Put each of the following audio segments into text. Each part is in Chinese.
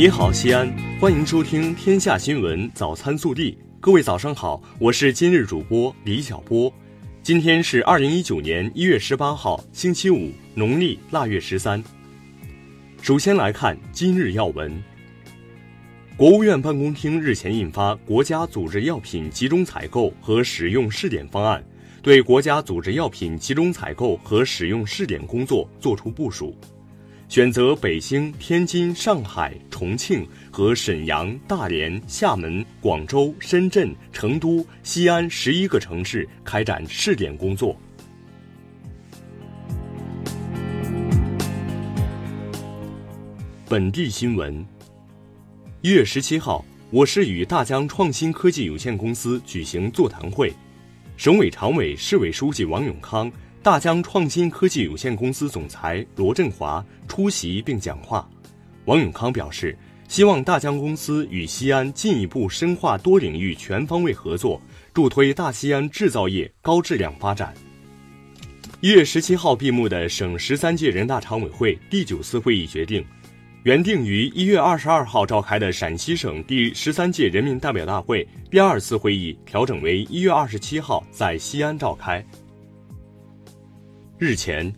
你好，西安，欢迎收听《天下新闻早餐速递》。各位早上好，我是今日主播李小波。今天是二零一九年一月十八号，星期五，农历腊月十三。首先来看今日要闻。国务院办公厅日前印发《国家组织药品集中采购和使用试点方案》，对国家组织药品集中采购和使用试点工作作出部署。选择北京、天津、上海、重庆和沈阳、大连、厦门、广州、深圳、成都、西安十一个城市开展试点工作。本地新闻：一月十七号，我市与大疆创新科技有限公司举行座谈会，省委常委、市委书记王永康。大疆创新科技有限公司总裁罗振华出席并讲话。王永康表示，希望大疆公司与西安进一步深化多领域全方位合作，助推大西安制造业高质量发展。一月十七号闭幕的省十三届人大常委会第九次会议决定，原定于一月二十二号召开的陕西省第十三届人民代表大会第二次会议调整为一月二十七号在西安召开。日前，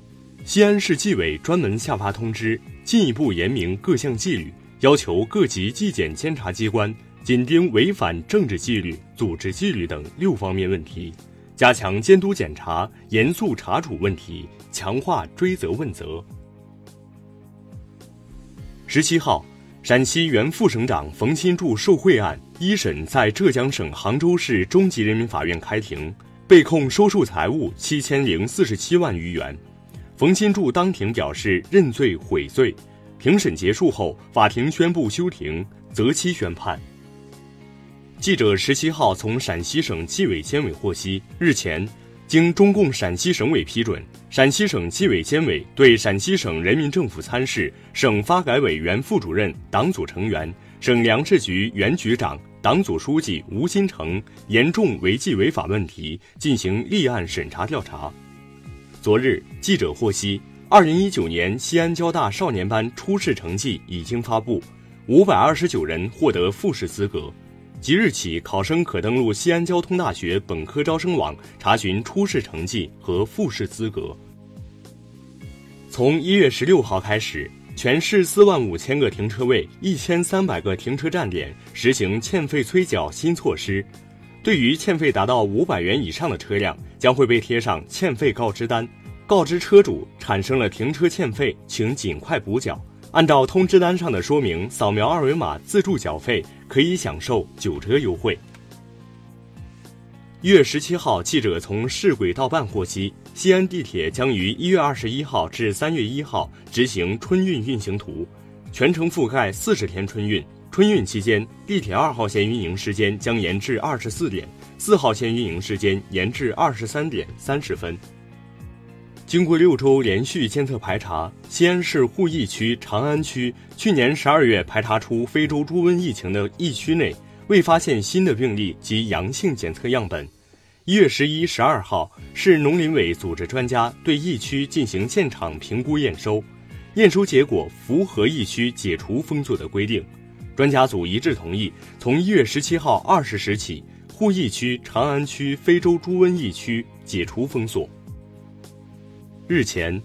西安市纪委专门下发通知，进一步严明各项纪律，要求各级纪检监察机关紧盯违反政治纪律、组织纪律等六方面问题，加强监督检查，严肃查处问题，强化追责问责。十七号，陕西原副省长冯新柱受贿案一审在浙江省杭州市中级人民法院开庭。被控收受财物七千零四十七万余元，冯新柱当庭表示认罪悔罪。庭审结束后，法庭宣布休庭，择期宣判。记者十七号从陕西省纪委监委获悉，日前，经中共陕西省委批准，陕西省纪委监委对陕西省人民政府参事、省发改委原副主任、党组成员、省粮食局原局长。党组书记吴新成严重违纪违法问题进行立案审查调查。昨日，记者获悉，二零一九年西安交大少年班初试成绩已经发布，五百二十九人获得复试资格。即日起，考生可登录西安交通大学本科招生网查询初试成绩和复试资格。从一月十六号开始。全市四万五千个停车位、一千三百个停车站点实行欠费催缴新措施。对于欠费达到五百元以上的车辆，将会被贴上欠费告知单，告知车主产生了停车欠费，请尽快补缴。按照通知单上的说明，扫描二维码自助缴费，可以享受九折优惠。一月十七号，记者从市轨道办获悉。西安地铁将于一月二十一号至三月一号执行春运运行图，全程覆盖四十天春运。春运期间，地铁二号线运营时间将延至二十四点，四号线运营时间延至二十三点三十分。经过六周连续监测排查，西安市鄠邑区长安区去年十二月排查出非洲猪瘟疫情的疫区内，未发现新的病例及阳性检测样本。一月十一、十二号，市农林委组织专家对疫区进行现场评估验收，验收结果符合疫区解除封锁的规定。专家组一致同意，从一月十七号二十时起，沪疫区长安区非洲猪瘟疫区解除封锁。日前，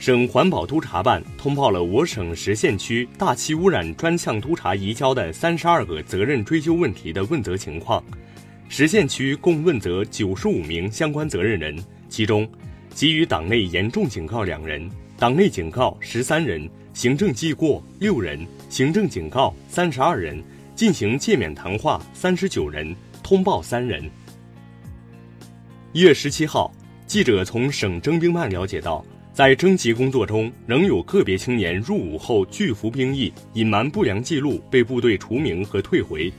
省环保督察办通报了我省十县区大气污染专项督察移交的三十二个责任追究问题的问责情况。实现区共问责九十五名相关责任人，其中，给予党内严重警告两人，党内警告十三人，行政记过六人，行政警告三十二人，进行诫勉谈话三十九人，通报三人。一月十七号，记者从省征兵办了解到，在征集工作中，仍有个别青年入伍后拒服兵役，隐瞒不良记录，被部队除名和退回。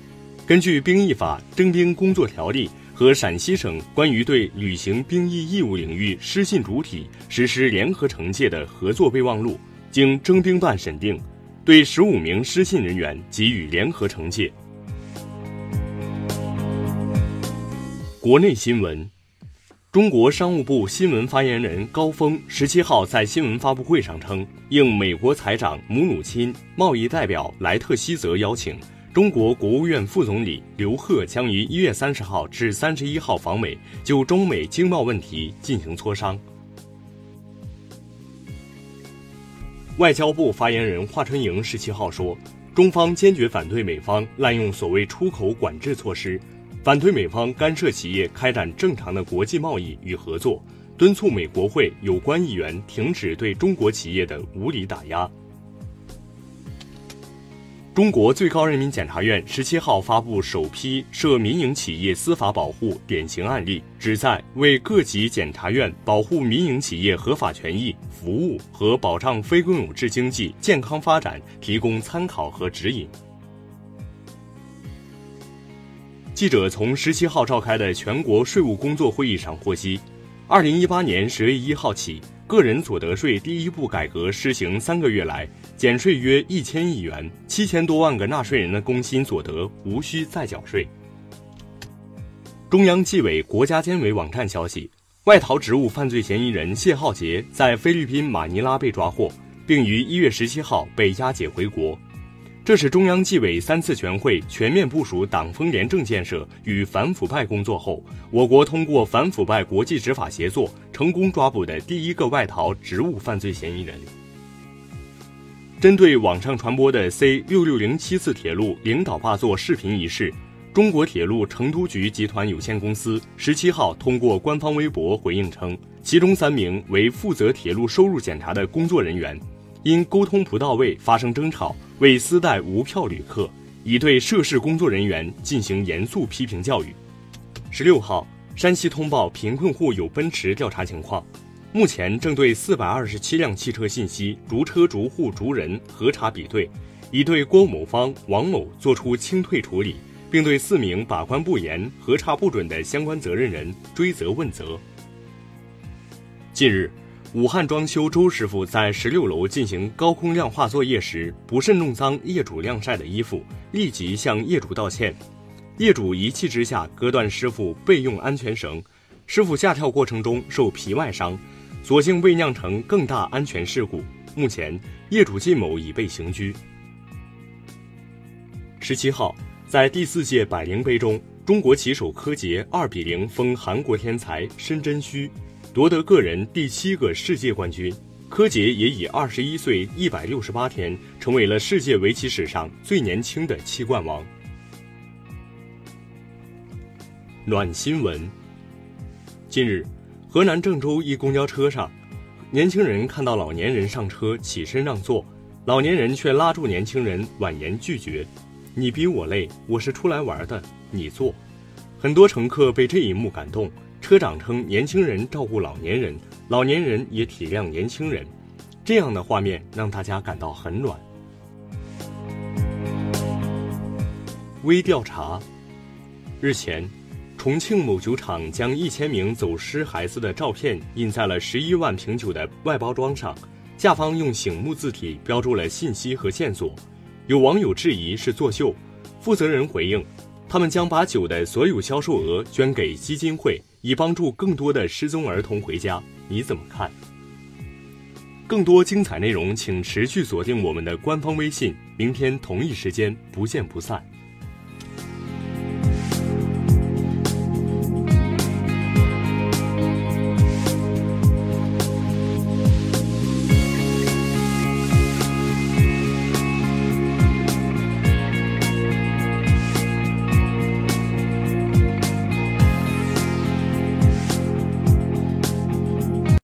根据《兵役法》《征兵工作条例》和陕西省关于对履行兵役义务领域失信主体实施联合惩戒的合作备忘录，经征兵办审定，对十五名失信人员给予联合惩戒。国内新闻：中国商务部新闻发言人高峰十七号在新闻发布会上称，应美国财长姆努钦、贸易代表莱特希泽邀请，中国国务院副总理刘鹤将于一月三十号至三十一号访美，就中美经贸问题进行磋商。外交部发言人华春莹十七号说，中方坚决反对美方滥用所谓出口管制措施，反对美方干涉企业开展正常的国际贸易与合作，敦促美国会有关议员停止对中国企业的无理打压。中国最高人民检察院十七号发布首批涉民营企业司法保护典型案例，旨在为各级检察院保护民营企业合法权益、服务和保障非公有制经济健康发展提供参考和指引。记者从十七号召开的全国税务工作会议上获悉，二零一八年十月一号起。个人所得税第一步改革施行三个月来，减税约一千亿元，七千多万个纳税人的工薪所得无需再缴税。中央纪委国家监委网站消息，外逃职务犯罪嫌疑人谢浩杰在菲律宾马尼拉被抓获，并于一月十七号被押解回国。这是中央纪委三次全会全面部署党风廉政建设与反腐败工作后，我国通过反腐败国际执法协作成功抓捕的第一个外逃职务犯罪嫌疑人。针对网上传播的 C 六六零七次铁路领导霸座视频一事，中国铁路成都局集团有限公司十七号通过官方微博回应称，其中三名为负责铁路收入检查的工作人员。因沟通不到位发生争吵，为私带无票旅客，已对涉事工作人员进行严肃批评教育。十六号，山西通报贫困户有奔驰调查情况，目前正对四百二十七辆汽车信息逐车逐户逐人核查比对，已对郭某方、王某作出清退处理，并对四名把关不严、核查不准的相关责任人追责问责。近日。武汉装修周师傅在十六楼进行高空亮化作业时，不慎弄脏业主晾晒的衣服，立即向业主道歉。业主一气之下割断师傅备用安全绳，师傅下跳过程中受皮外伤，所幸未酿成更大安全事故。目前，业主靳某已被刑拘。十七号，在第四届百灵杯中，中国棋手柯洁二比零封韩国天才申真虚。夺得个人第七个世界冠军，柯洁也以二十一岁一百六十八天成为了世界围棋史上最年轻的七冠王。暖新闻：近日，河南郑州一公交车上，年轻人看到老年人上车起身让座，老年人却拉住年轻人婉言拒绝：“你比我累，我是出来玩的，你坐。”很多乘客被这一幕感动。车长称：“年轻人照顾老年人，老年人也体谅年轻人，这样的画面让大家感到很暖。”微调查：日前，重庆某酒厂将一千名走失孩子的照片印在了十一万瓶酒的外包装上，下方用醒目字体标注了信息和线索。有网友质疑是作秀，负责人回应：“他们将把酒的所有销售额捐给基金会。”以帮助更多的失踪儿童回家，你怎么看？更多精彩内容，请持续锁定我们的官方微信。明天同一时间不见不散。